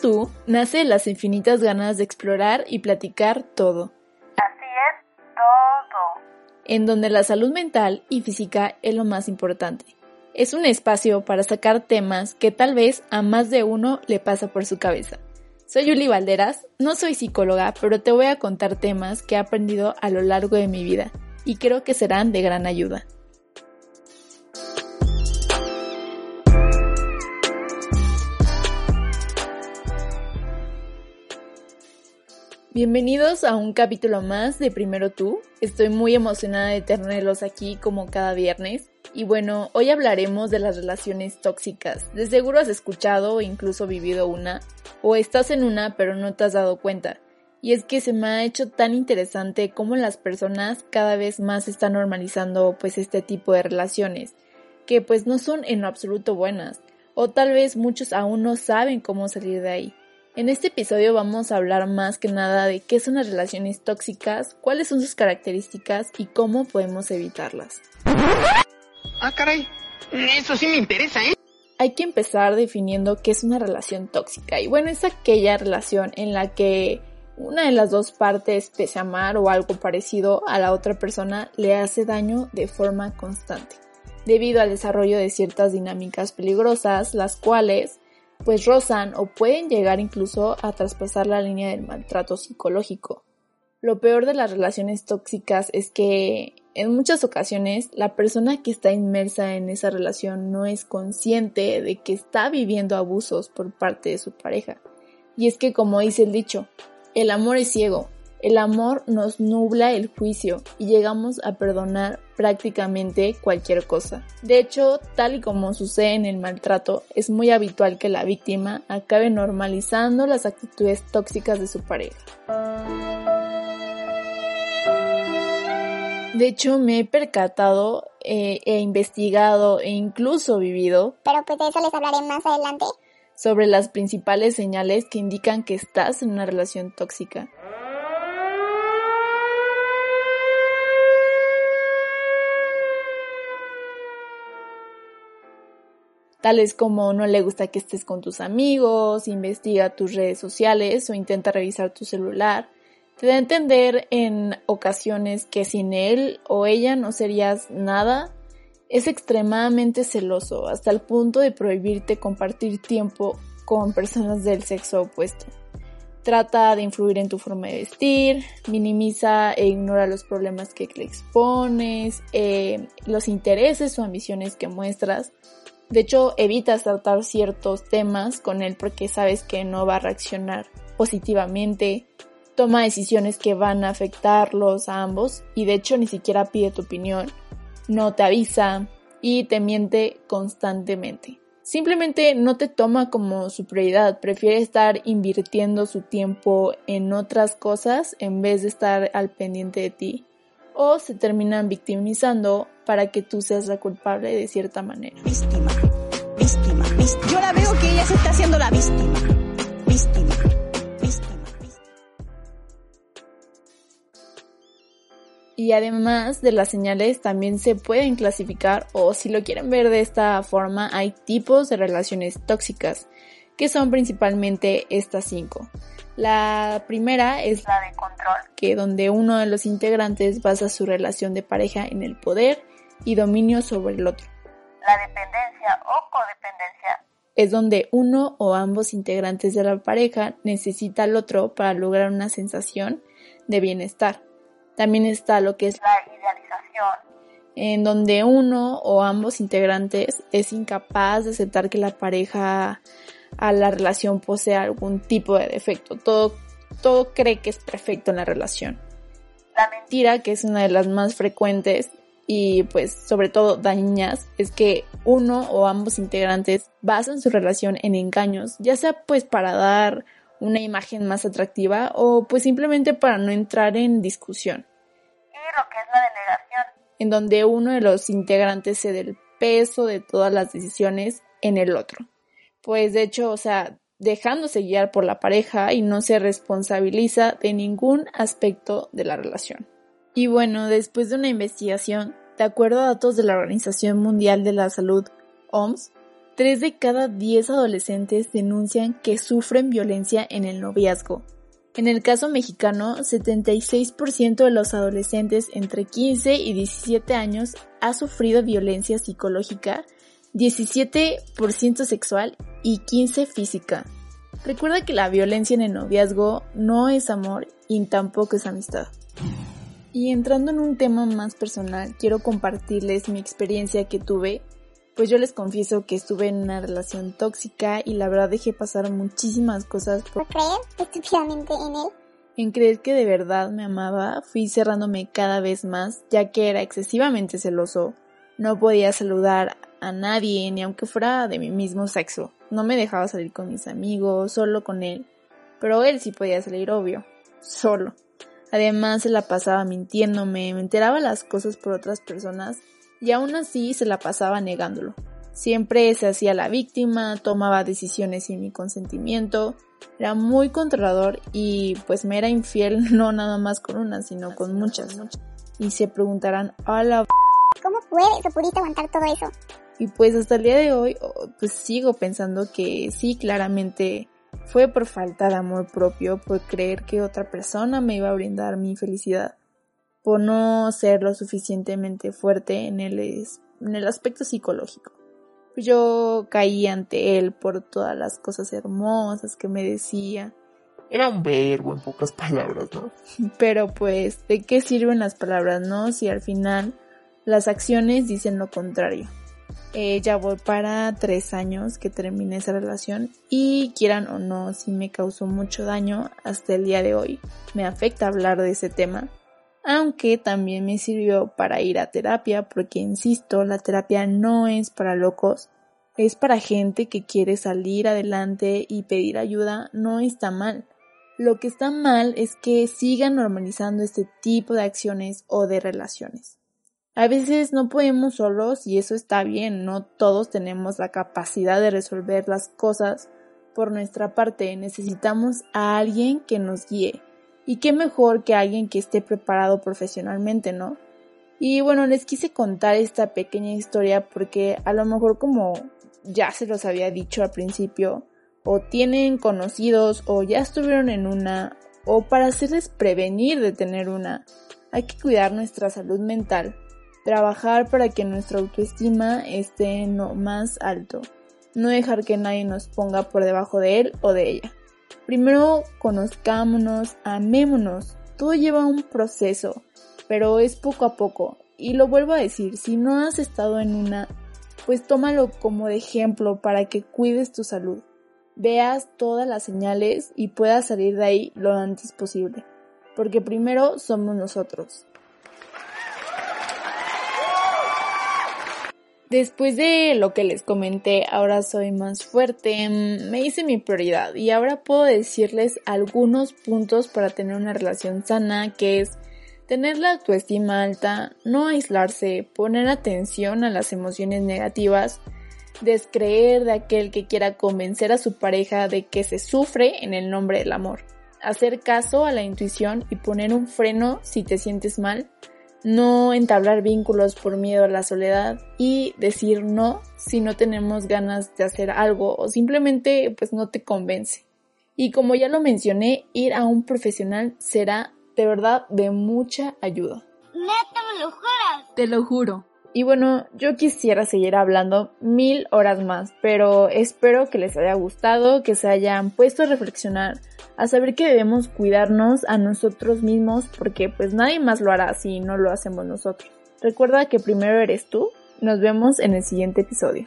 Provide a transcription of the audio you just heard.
Tú nace de las infinitas ganas de explorar y platicar todo. Así es, todo. En donde la salud mental y física es lo más importante. Es un espacio para sacar temas que tal vez a más de uno le pasa por su cabeza. Soy Yuli Valderas, no soy psicóloga, pero te voy a contar temas que he aprendido a lo largo de mi vida y creo que serán de gran ayuda. Bienvenidos a un capítulo más de Primero Tú. Estoy muy emocionada de tenerlos aquí como cada viernes. Y bueno, hoy hablaremos de las relaciones tóxicas. De seguro has escuchado o incluso vivido una, o estás en una pero no te has dado cuenta. Y es que se me ha hecho tan interesante cómo las personas cada vez más están normalizando pues este tipo de relaciones, que pues no son en absoluto buenas, o tal vez muchos aún no saben cómo salir de ahí. En este episodio vamos a hablar más que nada de qué son las relaciones tóxicas, cuáles son sus características y cómo podemos evitarlas. Ah, caray, eso sí me interesa, ¿eh? Hay que empezar definiendo qué es una relación tóxica. Y bueno, es aquella relación en la que una de las dos partes, pese a amar o algo parecido a la otra persona, le hace daño de forma constante, debido al desarrollo de ciertas dinámicas peligrosas, las cuales pues rozan o pueden llegar incluso a traspasar la línea del maltrato psicológico. Lo peor de las relaciones tóxicas es que en muchas ocasiones la persona que está inmersa en esa relación no es consciente de que está viviendo abusos por parte de su pareja. Y es que como dice el dicho, el amor es ciego, el amor nos nubla el juicio y llegamos a perdonar prácticamente cualquier cosa. De hecho, tal y como sucede en el maltrato, es muy habitual que la víctima acabe normalizando las actitudes tóxicas de su pareja. De hecho, me he percatado, eh, he investigado e incluso vivido. Pero pues de eso les hablaré más adelante. Sobre las principales señales que indican que estás en una relación tóxica. Tales como no le gusta que estés con tus amigos, investiga tus redes sociales o intenta revisar tu celular. Te da a entender en ocasiones que sin él o ella no serías nada. Es extremadamente celoso hasta el punto de prohibirte compartir tiempo con personas del sexo opuesto. Trata de influir en tu forma de vestir, minimiza e ignora los problemas que le expones, eh, los intereses o ambiciones que muestras de hecho, evitas tratar ciertos temas con él porque sabes que no va a reaccionar positivamente. Toma decisiones que van a afectarlos a ambos y de hecho ni siquiera pide tu opinión. No te avisa y te miente constantemente. Simplemente no te toma como su prioridad, prefiere estar invirtiendo su tiempo en otras cosas en vez de estar al pendiente de ti o se terminan victimizando para que tú seas la culpable de cierta manera. Víctima, víctima, víctima. Yo la veo que ella se está haciendo la víctima. Víctima, víctima. Y además de las señales también se pueden clasificar o si lo quieren ver de esta forma hay tipos de relaciones tóxicas que son principalmente estas cinco. La primera es la de control, que donde uno de los integrantes basa su relación de pareja en el poder y dominio sobre el otro. La dependencia o codependencia es donde uno o ambos integrantes de la pareja necesita al otro para lograr una sensación de bienestar. También está lo que es la idealización, en donde uno o ambos integrantes es incapaz de aceptar que la pareja a la relación posee algún tipo de defecto. Todo, todo cree que es perfecto en la relación. La mentira, que es una de las más frecuentes y pues sobre todo dañinas es que uno o ambos integrantes basan su relación en engaños, ya sea pues para dar una imagen más atractiva o pues simplemente para no entrar en discusión. Y lo que es la delegación. En donde uno de los integrantes cede el peso de todas las decisiones en el otro. Pues de hecho, o sea, dejándose guiar por la pareja y no se responsabiliza de ningún aspecto de la relación. Y bueno, después de una investigación, de acuerdo a datos de la Organización Mundial de la Salud, OMS, 3 de cada 10 adolescentes denuncian que sufren violencia en el noviazgo. En el caso mexicano, 76% de los adolescentes entre 15 y 17 años ha sufrido violencia psicológica 17% sexual y 15% física. Recuerda que la violencia en el noviazgo no es amor y tampoco es amistad. Y entrando en un tema más personal, quiero compartirles mi experiencia que tuve, pues yo les confieso que estuve en una relación tóxica y la verdad dejé pasar muchísimas cosas por creer estúpidamente en él. En creer que de verdad me amaba, fui cerrándome cada vez más, ya que era excesivamente celoso. No podía saludar a nadie, ni aunque fuera de mi mismo sexo. No me dejaba salir con mis amigos, solo con él. Pero él sí podía salir, obvio. Solo. Además se la pasaba mintiéndome, me enteraba las cosas por otras personas y aún así se la pasaba negándolo. Siempre se hacía la víctima, tomaba decisiones sin mi consentimiento, era muy controlador y pues me era infiel no nada más con una, sino con muchas. Y se preguntarán, a la... ¿Cómo puedes o pudiste aguantar todo eso? Y pues hasta el día de hoy, pues sigo pensando que sí, claramente fue por falta de amor propio, por creer que otra persona me iba a brindar mi felicidad, por no ser lo suficientemente fuerte en el, en el aspecto psicológico. Yo caí ante él por todas las cosas hermosas que me decía. Era un verbo en pocas palabras, ¿no? Pero pues, ¿de qué sirven las palabras, no? Si al final las acciones dicen lo contrario. Eh, ya voy para tres años que terminé esa relación y quieran o no, si me causó mucho daño hasta el día de hoy. Me afecta hablar de ese tema, aunque también me sirvió para ir a terapia porque, insisto, la terapia no es para locos, es para gente que quiere salir adelante y pedir ayuda, no está mal. Lo que está mal es que sigan normalizando este tipo de acciones o de relaciones. A veces no podemos solos y eso está bien, no todos tenemos la capacidad de resolver las cosas por nuestra parte, necesitamos a alguien que nos guíe. Y qué mejor que alguien que esté preparado profesionalmente, ¿no? Y bueno, les quise contar esta pequeña historia porque a lo mejor como ya se los había dicho al principio, o tienen conocidos o ya estuvieron en una, o para hacerles prevenir de tener una, hay que cuidar nuestra salud mental Trabajar para que nuestra autoestima esté en lo más alto. No dejar que nadie nos ponga por debajo de él o de ella. Primero conozcámonos, amémonos. Todo lleva un proceso, pero es poco a poco. Y lo vuelvo a decir, si no has estado en una, pues tómalo como de ejemplo para que cuides tu salud. Veas todas las señales y puedas salir de ahí lo antes posible. Porque primero somos nosotros. Después de lo que les comenté, ahora soy más fuerte, mm, me hice mi prioridad y ahora puedo decirles algunos puntos para tener una relación sana, que es tener la autoestima alta, no aislarse, poner atención a las emociones negativas, descreer de aquel que quiera convencer a su pareja de que se sufre en el nombre del amor, hacer caso a la intuición y poner un freno si te sientes mal, no entablar vínculos por miedo a la soledad y decir no si no tenemos ganas de hacer algo o simplemente pues no te convence. Y como ya lo mencioné, ir a un profesional será de verdad de mucha ayuda. ¿Neta me lo juras? Te lo juro. Y bueno, yo quisiera seguir hablando mil horas más, pero espero que les haya gustado, que se hayan puesto a reflexionar a saber que debemos cuidarnos a nosotros mismos porque pues nadie más lo hará si no lo hacemos nosotros. Recuerda que primero eres tú. Nos vemos en el siguiente episodio.